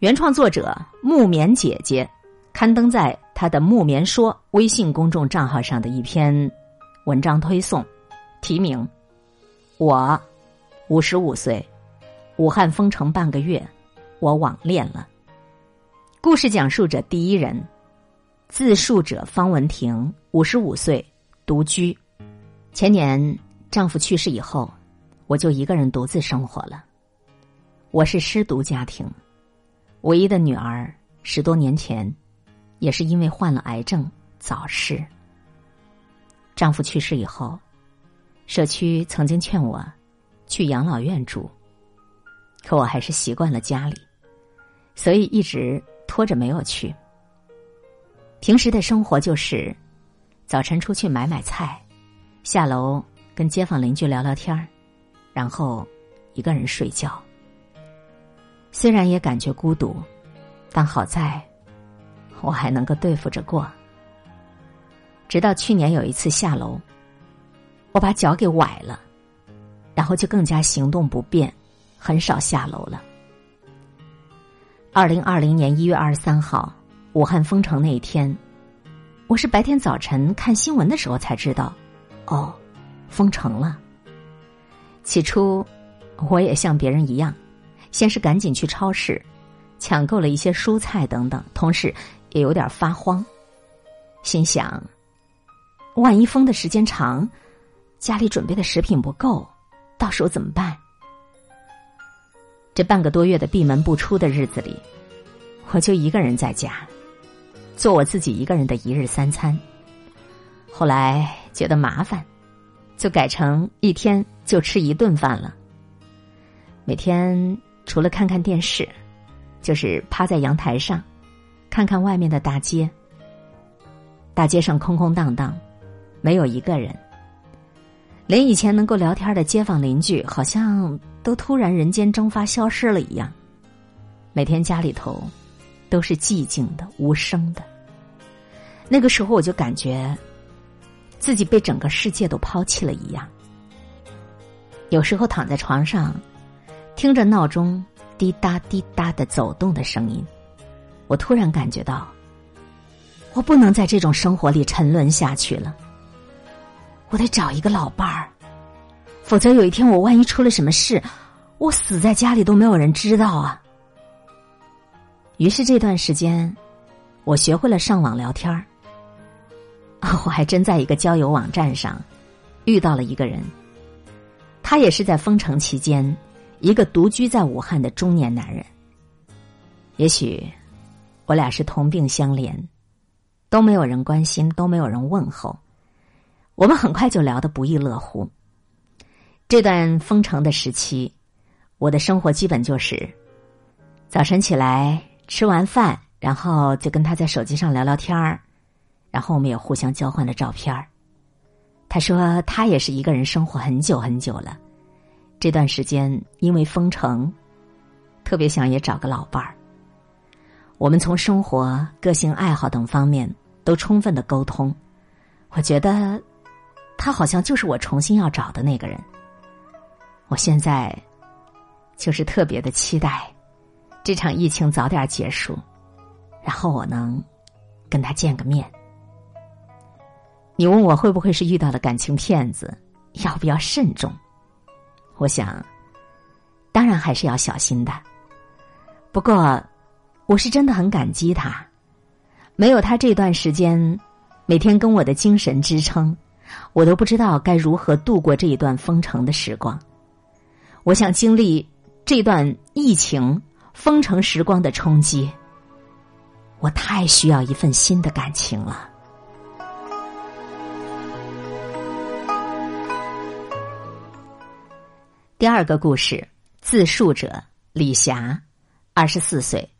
原创作者木棉姐姐刊登在她的“木棉说”微信公众账号上的一篇文章推送，题名：“我五十五岁，武汉封城半个月，我网恋了。”故事讲述者第一人，自述者方文婷，五十五岁，独居。前年丈夫去世以后，我就一个人独自生活了。我是失独家庭，唯一的女儿十多年前也是因为患了癌症早逝。丈夫去世以后，社区曾经劝我去养老院住，可我还是习惯了家里，所以一直。拖着没有去。平时的生活就是早晨出去买买菜，下楼跟街坊邻居聊聊天儿，然后一个人睡觉。虽然也感觉孤独，但好在我还能够对付着过。直到去年有一次下楼，我把脚给崴了，然后就更加行动不便，很少下楼了。二零二零年一月二十三号，武汉封城那一天，我是白天早晨看新闻的时候才知道，哦，封城了。起初，我也像别人一样，先是赶紧去超市抢购了一些蔬菜等等，同时也有点发慌，心想，万一封的时间长，家里准备的食品不够，到时候怎么办？这半个多月的闭门不出的日子里，我就一个人在家，做我自己一个人的一日三餐。后来觉得麻烦，就改成一天就吃一顿饭了。每天除了看看电视，就是趴在阳台上，看看外面的大街。大街上空空荡荡，没有一个人。连以前能够聊天的街坊邻居，好像都突然人间蒸发消失了一样。每天家里头都是寂静的、无声的。那个时候，我就感觉自己被整个世界都抛弃了一样。有时候躺在床上，听着闹钟滴答滴答的走动的声音，我突然感觉到，我不能在这种生活里沉沦下去了。我得找一个老伴儿，否则有一天我万一出了什么事，我死在家里都没有人知道啊。于是这段时间，我学会了上网聊天儿。我还真在一个交友网站上遇到了一个人，他也是在封城期间，一个独居在武汉的中年男人。也许我俩是同病相怜，都没有人关心，都没有人问候。我们很快就聊得不亦乐乎。这段封城的时期，我的生活基本就是早晨起来吃完饭，然后就跟他在手机上聊聊天儿，然后我们也互相交换了照片儿。他说他也是一个人生活很久很久了，这段时间因为封城，特别想也找个老伴儿。我们从生活、个性、爱好等方面都充分的沟通，我觉得。他好像就是我重新要找的那个人。我现在就是特别的期待这场疫情早点结束，然后我能跟他见个面。你问我会不会是遇到了感情骗子，要不要慎重？我想，当然还是要小心的。不过，我是真的很感激他，没有他这段时间每天跟我的精神支撑。我都不知道该如何度过这一段封城的时光。我想经历这段疫情封城时光的冲击。我太需要一份新的感情了。第二个故事，自述者李霞，二十四岁，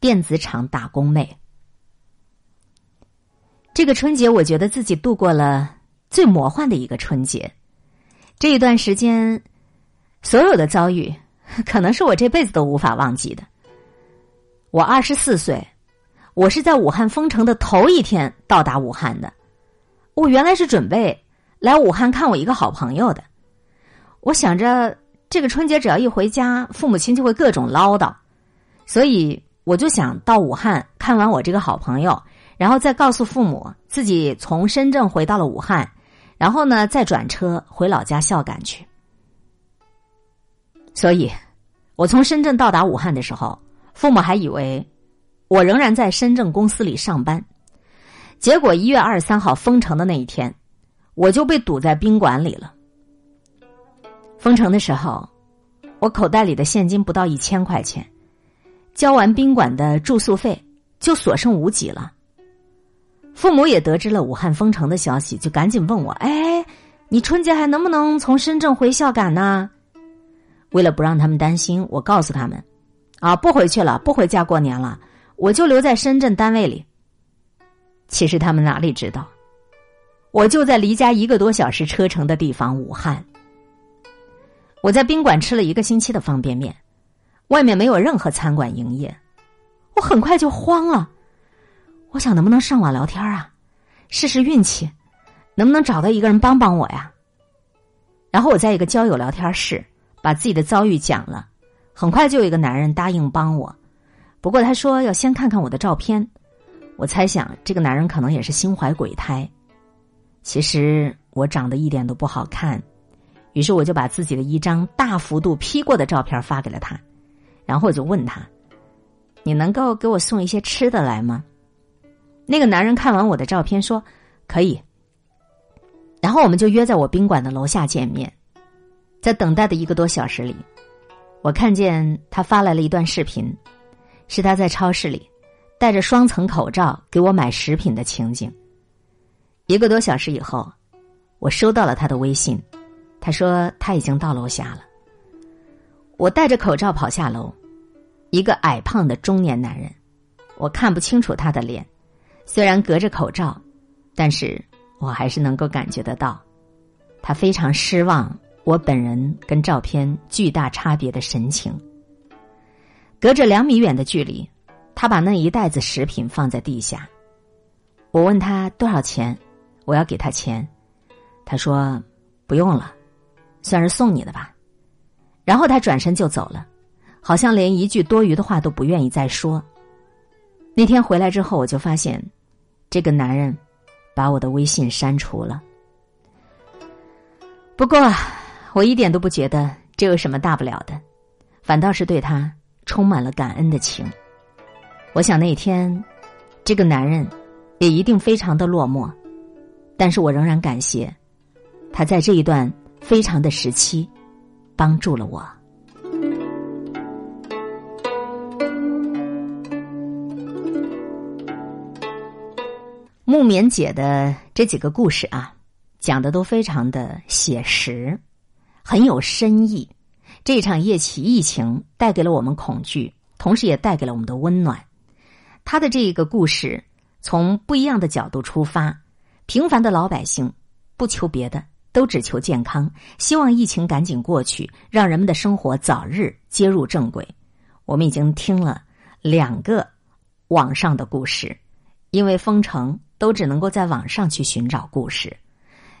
电子厂打工妹。这个春节，我觉得自己度过了。最魔幻的一个春节，这一段时间，所有的遭遇，可能是我这辈子都无法忘记的。我二十四岁，我是在武汉封城的头一天到达武汉的。我原来是准备来武汉看我一个好朋友的。我想着这个春节只要一回家，父母亲就会各种唠叨，所以我就想到武汉看完我这个好朋友，然后再告诉父母自己从深圳回到了武汉，然后呢再转车回老家孝感去。所以，我从深圳到达武汉的时候，父母还以为我仍然在深圳公司里上班。结果一月二十三号封城的那一天，我就被堵在宾馆里了。封城的时候，我口袋里的现金不到一千块钱。交完宾馆的住宿费，就所剩无几了。父母也得知了武汉封城的消息，就赶紧问我：“哎，你春节还能不能从深圳回孝感呢？”为了不让他们担心，我告诉他们：“啊，不回去了，不回家过年了，我就留在深圳单位里。”其实他们哪里知道，我就在离家一个多小时车程的地方——武汉。我在宾馆吃了一个星期的方便面。外面没有任何餐馆营业，我很快就慌了。我想能不能上网聊天啊，试试运气，能不能找到一个人帮帮我呀？然后我在一个交友聊天室把自己的遭遇讲了，很快就有一个男人答应帮我，不过他说要先看看我的照片。我猜想这个男人可能也是心怀鬼胎。其实我长得一点都不好看，于是我就把自己的一张大幅度 P 过的照片发给了他。然后我就问他：“你能够给我送一些吃的来吗？”那个男人看完我的照片说：“可以。”然后我们就约在我宾馆的楼下见面。在等待的一个多小时里，我看见他发来了一段视频，是他在超市里戴着双层口罩给我买食品的情景。一个多小时以后，我收到了他的微信，他说他已经到楼下了。我戴着口罩跑下楼，一个矮胖的中年男人，我看不清楚他的脸，虽然隔着口罩，但是我还是能够感觉得到，他非常失望我本人跟照片巨大差别的神情。隔着两米远的距离，他把那一袋子食品放在地下，我问他多少钱，我要给他钱，他说不用了，算是送你的吧。然后他转身就走了，好像连一句多余的话都不愿意再说。那天回来之后，我就发现，这个男人把我的微信删除了。不过，我一点都不觉得这有什么大不了的，反倒是对他充满了感恩的情。我想那天，这个男人也一定非常的落寞，但是我仍然感谢他在这一段非常的时期。帮助了我。木棉姐的这几个故事啊，讲的都非常的写实，很有深意。这场疫情疫情带给了我们恐惧，同时也带给了我们的温暖。他的这个故事从不一样的角度出发，平凡的老百姓不求别的。都只求健康，希望疫情赶紧过去，让人们的生活早日接入正轨。我们已经听了两个网上的故事，因为封城，都只能够在网上去寻找故事。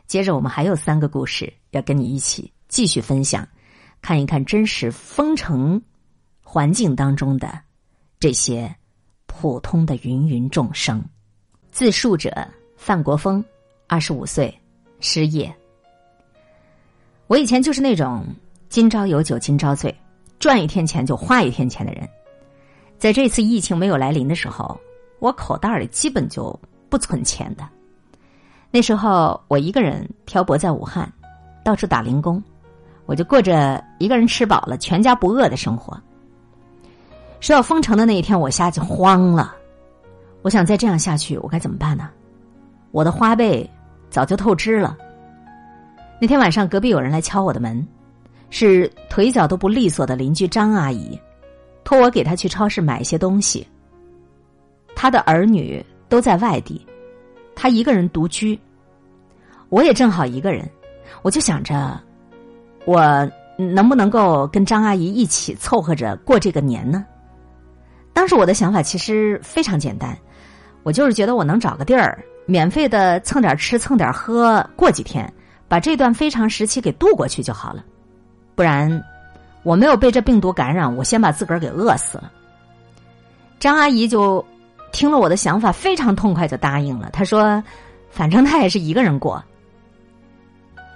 接着，我们还有三个故事要跟你一起继续分享，看一看真实封城环境当中的这些普通的芸芸众生。自述者范国峰，二十五岁，失业。我以前就是那种今朝有酒今朝醉，赚一天钱就花一天钱的人。在这次疫情没有来临的时候，我口袋里基本就不存钱的。那时候我一个人漂泊在武汉，到处打零工，我就过着一个人吃饱了全家不饿的生活。说到封城的那一天，我下去慌了。我想再这样下去，我该怎么办呢？我的花呗早就透支了。那天晚上，隔壁有人来敲我的门，是腿脚都不利索的邻居张阿姨，托我给她去超市买一些东西。她的儿女都在外地，她一个人独居。我也正好一个人，我就想着，我能不能够跟张阿姨一起凑合着过这个年呢？当时我的想法其实非常简单，我就是觉得我能找个地儿，免费的蹭点吃，蹭点喝，过几天。把这段非常时期给度过去就好了，不然我没有被这病毒感染，我先把自个儿给饿死了。张阿姨就听了我的想法，非常痛快，就答应了。她说：“反正她也是一个人过。”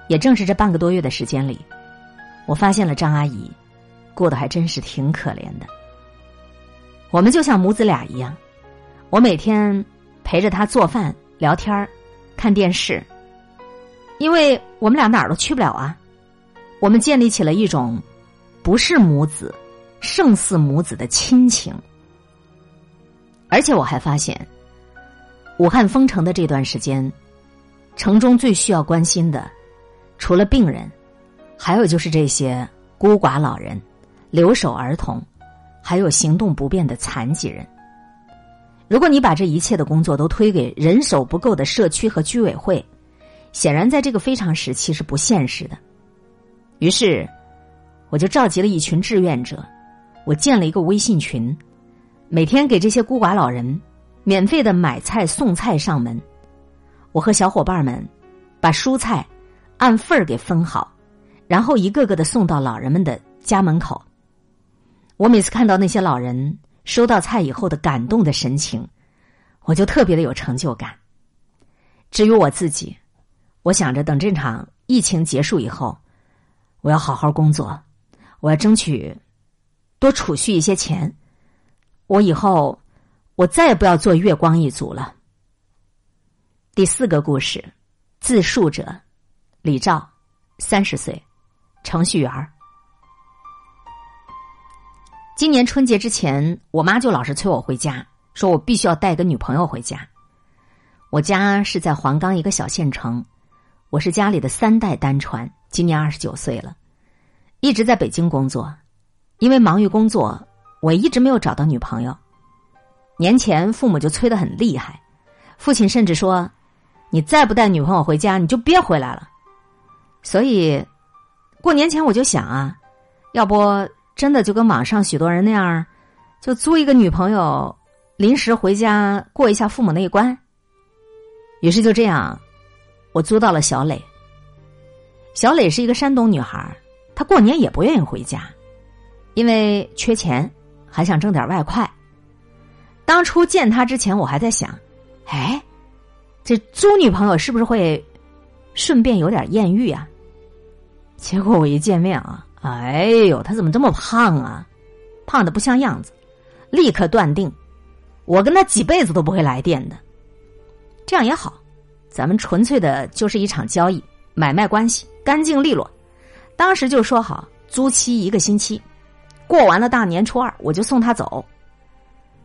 也正是这半个多月的时间里，我发现了张阿姨过得还真是挺可怜的。我们就像母子俩一样，我每天陪着她做饭、聊天看电视，因为我们俩哪儿都去不了啊。我们建立起了一种不是母子胜似母子的亲情。而且我还发现，武汉封城的这段时间，城中最需要关心的，除了病人，还有就是这些孤寡老人、留守儿童，还有行动不便的残疾人。如果你把这一切的工作都推给人手不够的社区和居委会，显然在这个非常时期是不现实的。于是，我就召集了一群志愿者，我建了一个微信群。每天给这些孤寡老人免费的买菜送菜上门，我和小伙伴们把蔬菜按份儿给分好，然后一个个的送到老人们的家门口。我每次看到那些老人收到菜以后的感动的神情，我就特别的有成就感。至于我自己，我想着等这场疫情结束以后，我要好好工作，我要争取多储蓄一些钱。我以后，我再也不要做月光一族了。第四个故事，自述者李照，三十岁，程序员今年春节之前，我妈就老是催我回家，说我必须要带个女朋友回家。我家是在黄冈一个小县城，我是家里的三代单传，今年二十九岁了，一直在北京工作，因为忙于工作。我一直没有找到女朋友，年前父母就催得很厉害，父亲甚至说：“你再不带女朋友回家，你就别回来了。”所以，过年前我就想啊，要不真的就跟网上许多人那样，就租一个女朋友，临时回家过一下父母那一关。于是就这样，我租到了小磊。小磊是一个山东女孩，她过年也不愿意回家，因为缺钱。还想挣点外快。当初见他之前，我还在想，哎，这租女朋友是不是会顺便有点艳遇啊？结果我一见面啊，哎呦，他怎么这么胖啊？胖的不像样子，立刻断定，我跟他几辈子都不会来电的。这样也好，咱们纯粹的就是一场交易，买卖关系干净利落。当时就说好租期一个星期。过完了大年初二，我就送他走。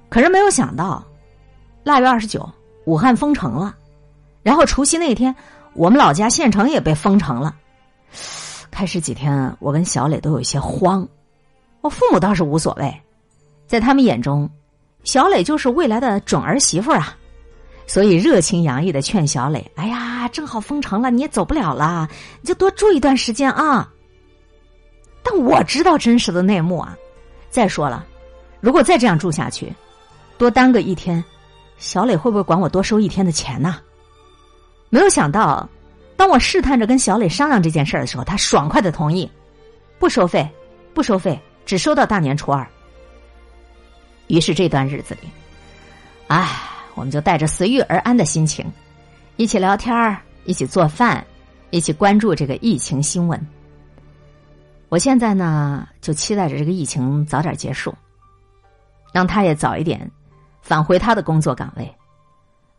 可是没有想到，腊月二十九，武汉封城了。然后除夕那天，我们老家县城也被封城了。开始几天，我跟小磊都有些慌。我父母倒是无所谓，在他们眼中，小磊就是未来的准儿媳妇啊，所以热情洋溢的劝小磊：“哎呀，正好封城了，你也走不了了，你就多住一段时间啊。”但我知道真实的内幕啊！再说了，如果再这样住下去，多耽搁一天，小磊会不会管我多收一天的钱呢？没有想到，当我试探着跟小磊商量这件事儿的时候，他爽快的同意，不收费，不收费，只收到大年初二。于是这段日子里，唉，我们就带着随遇而安的心情，一起聊天儿，一起做饭，一起关注这个疫情新闻。我现在呢，就期待着这个疫情早点结束，让他也早一点返回他的工作岗位。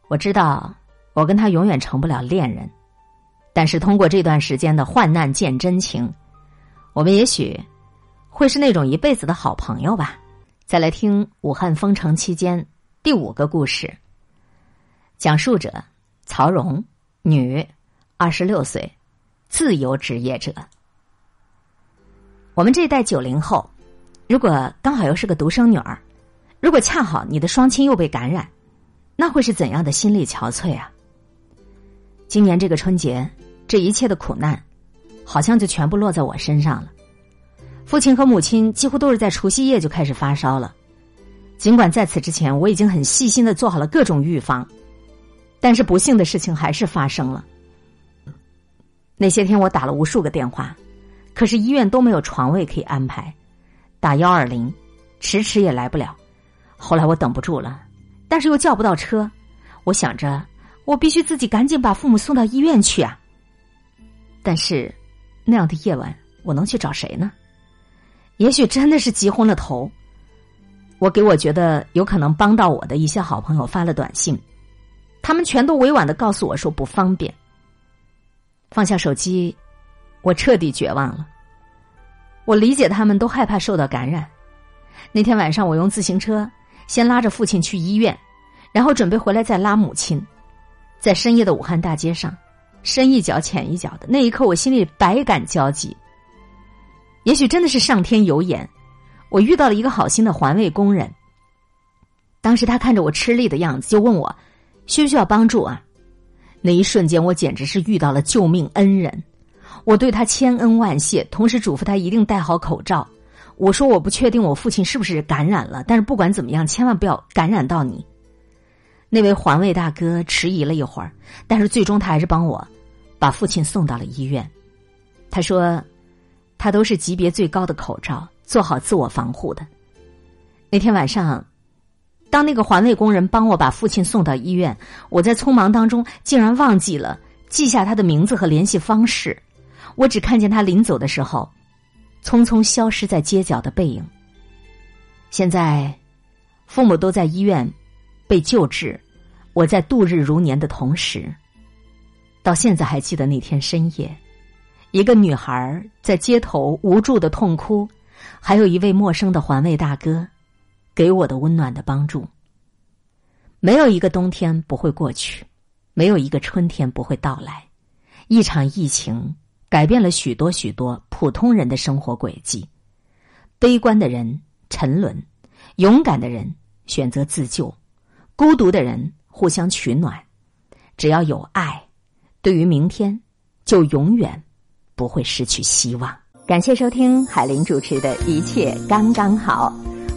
我知道我跟他永远成不了恋人，但是通过这段时间的患难见真情，我们也许会是那种一辈子的好朋友吧。再来听武汉封城期间第五个故事，讲述者曹荣，女，二十六岁，自由职业者。我们这一代九零后，如果刚好又是个独生女儿，如果恰好你的双亲又被感染，那会是怎样的心力憔悴啊？今年这个春节，这一切的苦难，好像就全部落在我身上了。父亲和母亲几乎都是在除夕夜就开始发烧了，尽管在此之前我已经很细心的做好了各种预防，但是不幸的事情还是发生了。那些天我打了无数个电话。可是医院都没有床位可以安排，打幺二零，迟迟也来不了。后来我等不住了，但是又叫不到车，我想着我必须自己赶紧把父母送到医院去啊。但是那样的夜晚，我能去找谁呢？也许真的是急昏了头。我给我觉得有可能帮到我的一些好朋友发了短信，他们全都委婉的告诉我说不方便。放下手机，我彻底绝望了。我理解他们都害怕受到感染。那天晚上，我用自行车先拉着父亲去医院，然后准备回来再拉母亲。在深夜的武汉大街上，深一脚浅一脚的那一刻，我心里百感交集。也许真的是上天有眼，我遇到了一个好心的环卫工人。当时他看着我吃力的样子，就问我需不需要帮助啊？那一瞬间，我简直是遇到了救命恩人。我对他千恩万谢，同时嘱咐他一定戴好口罩。我说我不确定我父亲是不是感染了，但是不管怎么样，千万不要感染到你。那位环卫大哥迟疑了一会儿，但是最终他还是帮我把父亲送到了医院。他说，他都是级别最高的口罩，做好自我防护的。那天晚上。当那个环卫工人帮我把父亲送到医院，我在匆忙当中竟然忘记了记下他的名字和联系方式。我只看见他临走的时候，匆匆消失在街角的背影。现在，父母都在医院被救治，我在度日如年的同时，到现在还记得那天深夜，一个女孩在街头无助的痛哭，还有一位陌生的环卫大哥。给我的温暖的帮助。没有一个冬天不会过去，没有一个春天不会到来。一场疫情改变了许多许多普通人的生活轨迹。悲观的人沉沦，勇敢的人选择自救，孤独的人互相取暖。只要有爱，对于明天就永远不会失去希望。感谢收听海林主持的一切刚刚好。